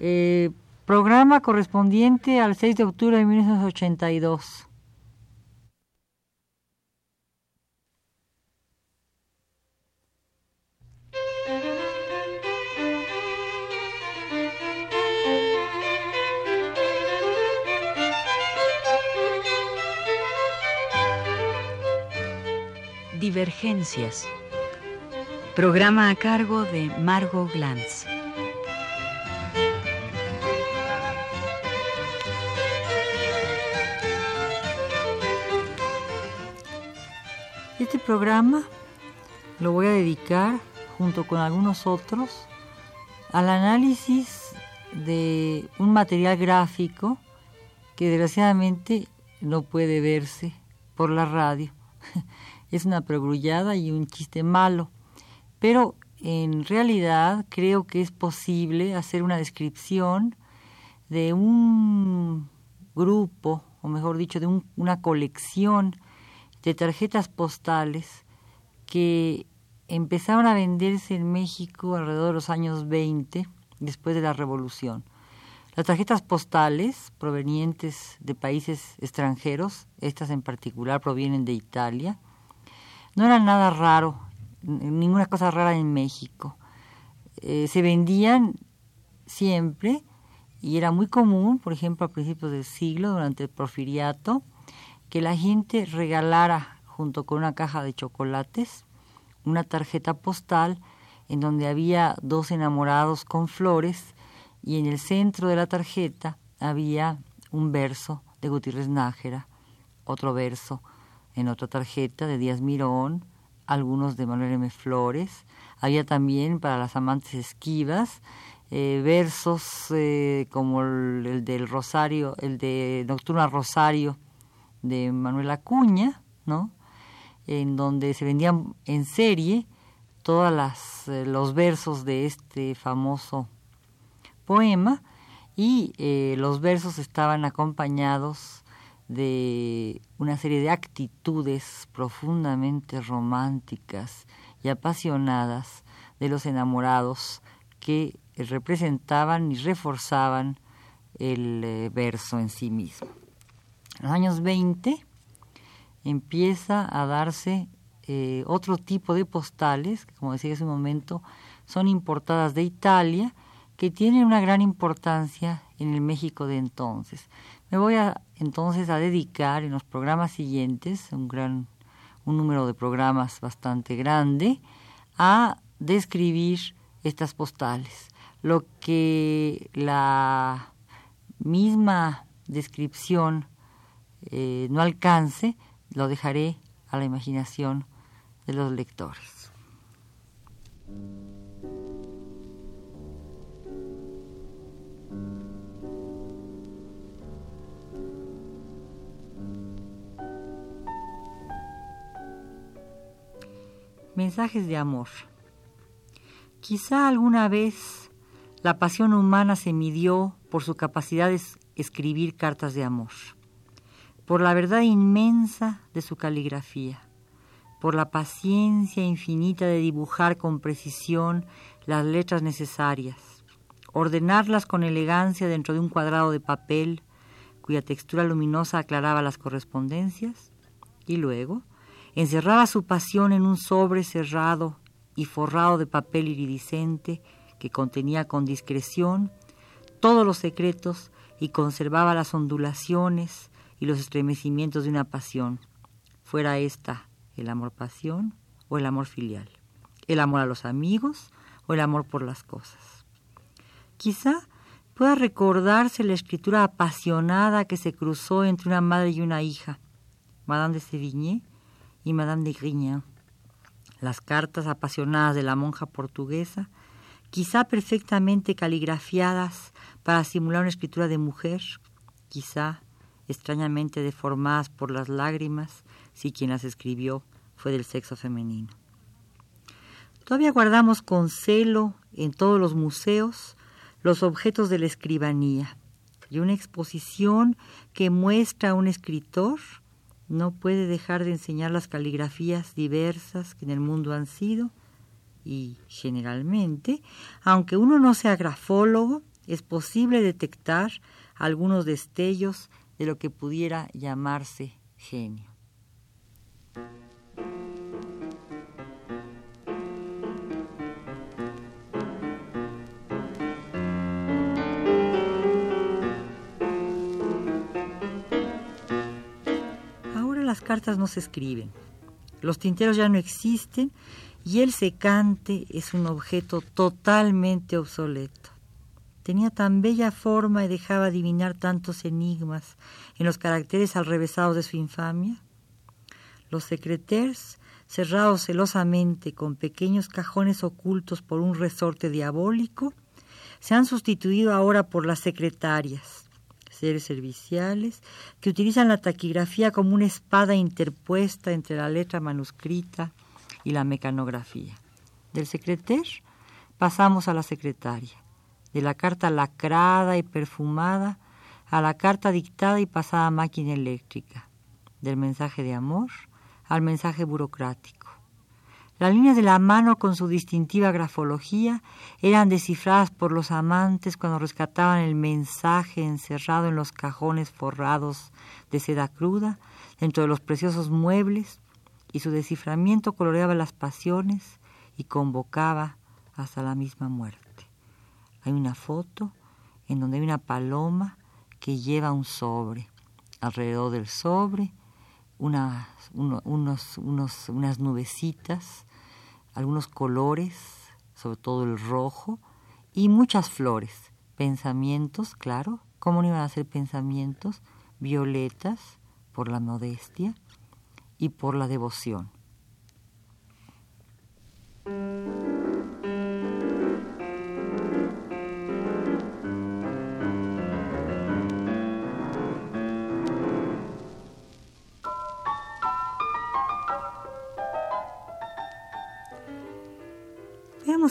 Eh, programa correspondiente al 6 de octubre de 1982. Divergencias. Programa a cargo de Margot Glantz. Este programa lo voy a dedicar, junto con algunos otros, al análisis de un material gráfico que desgraciadamente no puede verse por la radio. es una perogrullada y un chiste malo, pero en realidad creo que es posible hacer una descripción de un grupo, o mejor dicho, de una colección de tarjetas postales que empezaron a venderse en México alrededor de los años 20, después de la Revolución. Las tarjetas postales provenientes de países extranjeros, estas en particular provienen de Italia, no era nada raro, ninguna cosa rara en México. Eh, se vendían siempre y era muy común, por ejemplo, a principios del siglo, durante el porfiriato, que la gente regalara junto con una caja de chocolates una tarjeta postal en donde había dos enamorados con flores y en el centro de la tarjeta había un verso de Gutiérrez Nájera, otro verso en otra tarjeta de Díaz Mirón, algunos de Manuel M. Flores. Había también para las amantes esquivas eh, versos eh, como el, del Rosario, el de Nocturna Rosario de Manuel Acuña, ¿no? En donde se vendían en serie todos eh, los versos de este famoso poema y los versos estaban acompañados de una serie de actitudes profundamente románticas y apasionadas de los enamorados que representaban y reforzaban el eh, verso en sí mismo. En los años 20 empieza a darse eh, otro tipo de postales, que como decía hace un momento, son importadas de Italia, que tienen una gran importancia en el México de entonces. Me voy a, entonces a dedicar en los programas siguientes, un gran un número de programas bastante grande, a describir estas postales. Lo que la misma descripción eh, no alcance, lo dejaré a la imaginación de los lectores. Mensajes de amor. Quizá alguna vez la pasión humana se midió por su capacidad de escribir cartas de amor, por la verdad inmensa de su caligrafía, por la paciencia infinita de dibujar con precisión las letras necesarias, ordenarlas con elegancia dentro de un cuadrado de papel cuya textura luminosa aclaraba las correspondencias, y luego, encerraba su pasión en un sobre cerrado y forrado de papel iridiscente que contenía con discreción todos los secretos y conservaba las ondulaciones y los estremecimientos de una pasión, fuera esta el amor-pasión o el amor filial, el amor a los amigos o el amor por las cosas. Quizá pueda recordarse la escritura apasionada que se cruzó entre una madre y una hija, Madame de Sévigné y Madame de Grignan. Las cartas apasionadas de la monja portuguesa, quizá perfectamente caligrafiadas para simular una escritura de mujer, quizá extrañamente deformadas por las lágrimas, si quien las escribió fue del sexo femenino. Todavía guardamos con celo en todos los museos los objetos de la escribanía y una exposición que muestra a un escritor no puede dejar de enseñar las caligrafías diversas que en el mundo han sido y generalmente, aunque uno no sea grafólogo, es posible detectar algunos destellos de lo que pudiera llamarse genio. Ahora las cartas no se escriben, los tinteros ya no existen y el secante es un objeto totalmente obsoleto. Tenía tan bella forma y dejaba adivinar tantos enigmas en los caracteres alrevesados de su infamia. Los secreters, cerrados celosamente con pequeños cajones ocultos por un resorte diabólico, se han sustituido ahora por las secretarias, seres serviciales que utilizan la taquigrafía como una espada interpuesta entre la letra manuscrita y la mecanografía. Del secreter pasamos a la secretaria, de la carta lacrada y perfumada a la carta dictada y pasada a máquina eléctrica, del mensaje de amor al mensaje burocrático. Las líneas de la mano con su distintiva grafología eran descifradas por los amantes cuando rescataban el mensaje encerrado en los cajones forrados de seda cruda, dentro de los preciosos muebles, y su desciframiento coloreaba las pasiones y convocaba hasta la misma muerte. Hay una foto en donde hay una paloma que lleva un sobre. Alrededor del sobre unas, unos, unos, unas nubecitas, algunos colores, sobre todo el rojo, y muchas flores, pensamientos, claro, ¿cómo no iban a ser pensamientos? Violetas, por la modestia, y por la devoción.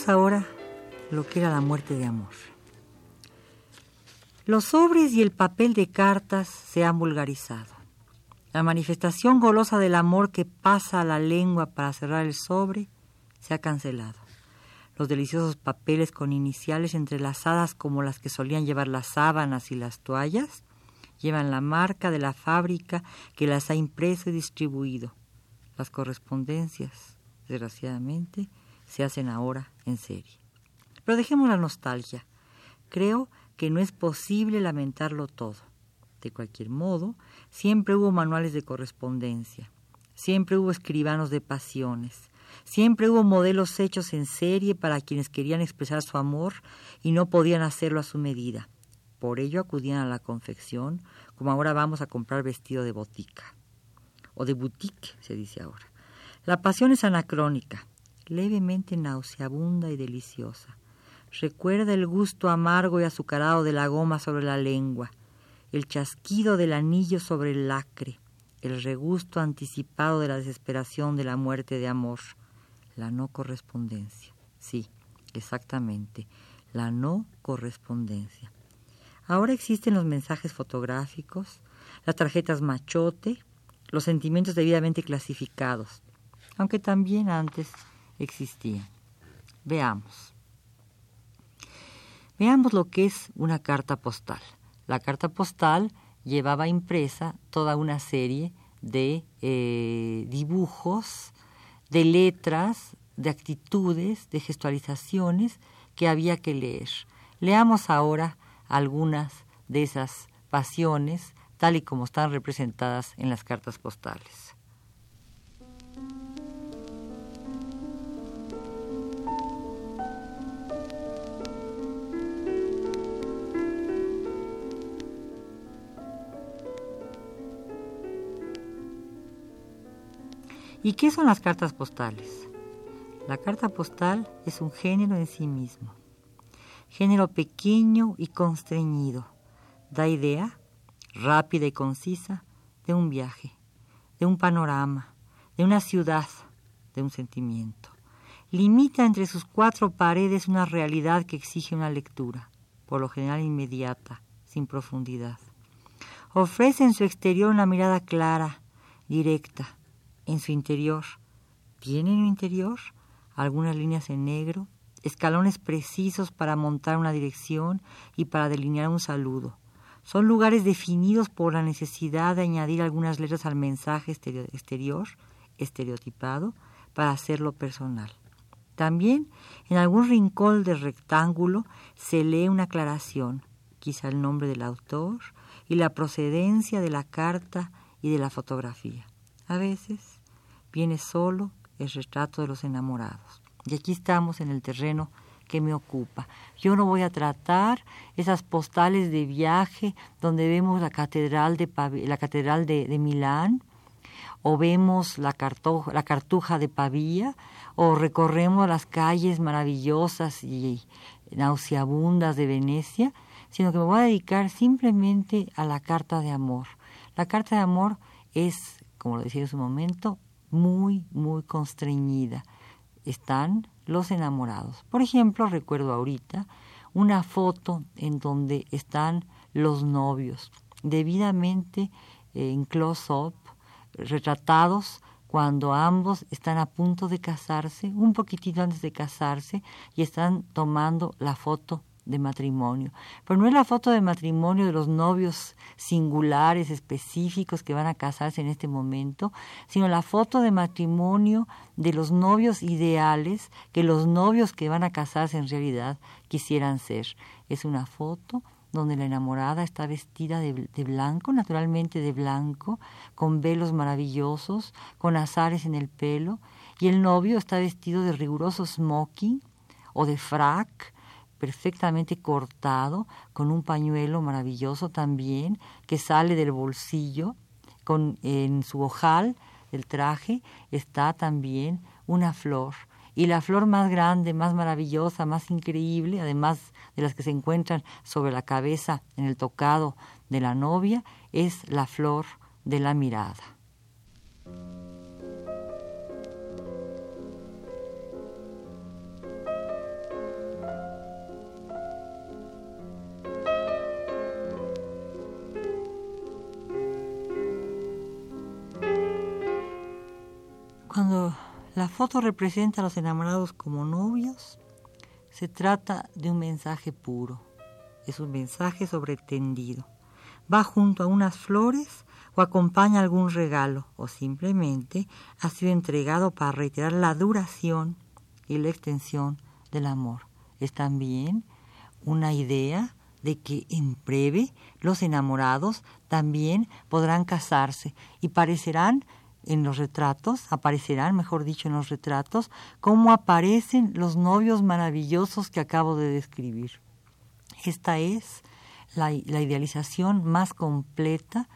Ahora lo que era la muerte de amor. Los sobres y el papel de cartas se han vulgarizado. La manifestación golosa del amor que pasa a la lengua para cerrar el sobre se ha cancelado. Los deliciosos papeles con iniciales entrelazadas como las que solían llevar las sábanas y las toallas llevan la marca de la fábrica que las ha impreso y distribuido. Las correspondencias, desgraciadamente, se hacen ahora en serie. Pero dejemos la nostalgia. Creo que no es posible lamentarlo todo. De cualquier modo, siempre hubo manuales de correspondencia, siempre hubo escribanos de pasiones, siempre hubo modelos hechos en serie para quienes querían expresar su amor y no podían hacerlo a su medida. Por ello acudían a la confección, como ahora vamos a comprar vestido de botica, o de boutique, se dice ahora. La pasión es anacrónica, levemente nauseabunda y deliciosa. Recuerda el gusto amargo y azucarado de la goma sobre la lengua, el chasquido del anillo sobre el lacre, el regusto anticipado de la desesperación de la muerte de amor, la no correspondencia. Sí, exactamente, la no correspondencia. Ahora existen los mensajes fotográficos, las tarjetas machote, los sentimientos debidamente clasificados, aunque también antes existían. Veamos. Veamos lo que es una carta postal. La carta postal llevaba impresa toda una serie de eh, dibujos, de letras, de actitudes, de gestualizaciones que había que leer. Leamos ahora algunas de esas pasiones tal y como están representadas en las cartas postales. ¿Y qué son las cartas postales? La carta postal es un género en sí mismo, género pequeño y constreñido. Da idea, rápida y concisa, de un viaje, de un panorama, de una ciudad, de un sentimiento. Limita entre sus cuatro paredes una realidad que exige una lectura, por lo general inmediata, sin profundidad. Ofrece en su exterior una mirada clara, directa, en su interior. Tiene en su interior algunas líneas en negro, escalones precisos para montar una dirección y para delinear un saludo. Son lugares definidos por la necesidad de añadir algunas letras al mensaje exterior, estereotipado, para hacerlo personal. También en algún rincón del rectángulo se lee una aclaración, quizá el nombre del autor y la procedencia de la carta y de la fotografía. A veces viene solo el retrato de los enamorados. Y aquí estamos en el terreno que me ocupa. Yo no voy a tratar esas postales de viaje donde vemos la catedral de, la catedral de, Milán, o vemos la, la cartuja de Pavía, o recorremos las calles maravillosas y nauseabundas de Venecia, sino que me voy a dedicar simplemente a la carta de amor. La carta de amor es, como lo decía en su momento, muy, muy constreñida. Están los enamorados. Por ejemplo, recuerdo ahorita una foto en donde están los novios, debidamente eh, en close-up, retratados cuando ambos están a punto de casarse, un poquitito antes de casarse, y están tomando la foto de matrimonio. Pero no es la foto de matrimonio de los novios singulares, específicos que van a casarse en este momento, sino la foto de matrimonio de los novios ideales que los novios que van a casarse en realidad quisieran ser. Es una foto donde la enamorada está vestida de, blanco, naturalmente de blanco, con velos maravillosos, con azares en el pelo, y el novio está vestido de riguroso smoking o de frac, perfectamente cortado, con un pañuelo maravilloso también, que sale del bolsillo, con, en su ojal del traje está también una flor. Y la flor más grande, más maravillosa, más increíble, además de las que se encuentran sobre la cabeza en el tocado de la novia, es la flor de la mirada. La foto representa a los enamorados como novios, se trata de un mensaje puro, es un mensaje sobretendido. Va junto a unas flores o acompaña algún regalo o simplemente ha sido entregado para reiterar la duración y la extensión del amor. Es también una idea de que en breve los enamorados también podrán casarse y parecerán en los retratos, aparecerán, mejor dicho, en los retratos, cómo aparecen los novios maravillosos que acabo de describir. Esta es la, la idealización más completa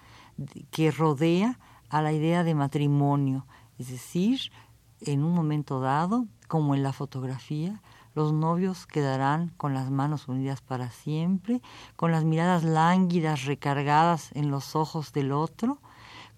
que rodea a la idea de matrimonio, es decir, en un momento dado, como en la fotografía, los novios quedarán con las manos unidas para siempre, con las miradas lánguidas recargadas en los ojos del otro,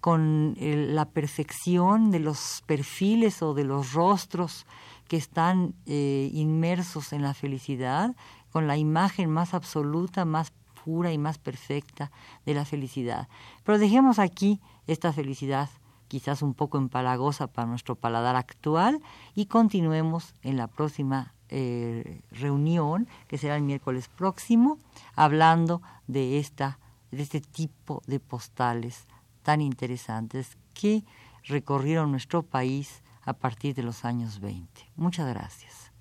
con la perfección de los perfiles o de los rostros que están eh, inmersos en la felicidad, con la imagen más absoluta, más pura y más perfecta de la felicidad. Pero dejemos aquí esta felicidad quizás un poco empalagosa para nuestro paladar actual y continuemos en la próxima eh, reunión, que será el miércoles próximo, hablando de, esta, de este tipo de postales tan interesantes que recorrieron nuestro país a partir de los años 20. Muchas gracias.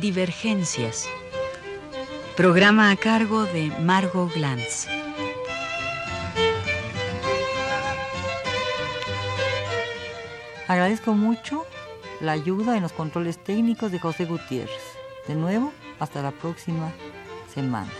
Divergencias. Programa a cargo de Margot Glantz. Agradezco mucho la ayuda en los controles técnicos de José Gutiérrez. De nuevo, hasta la próxima semana.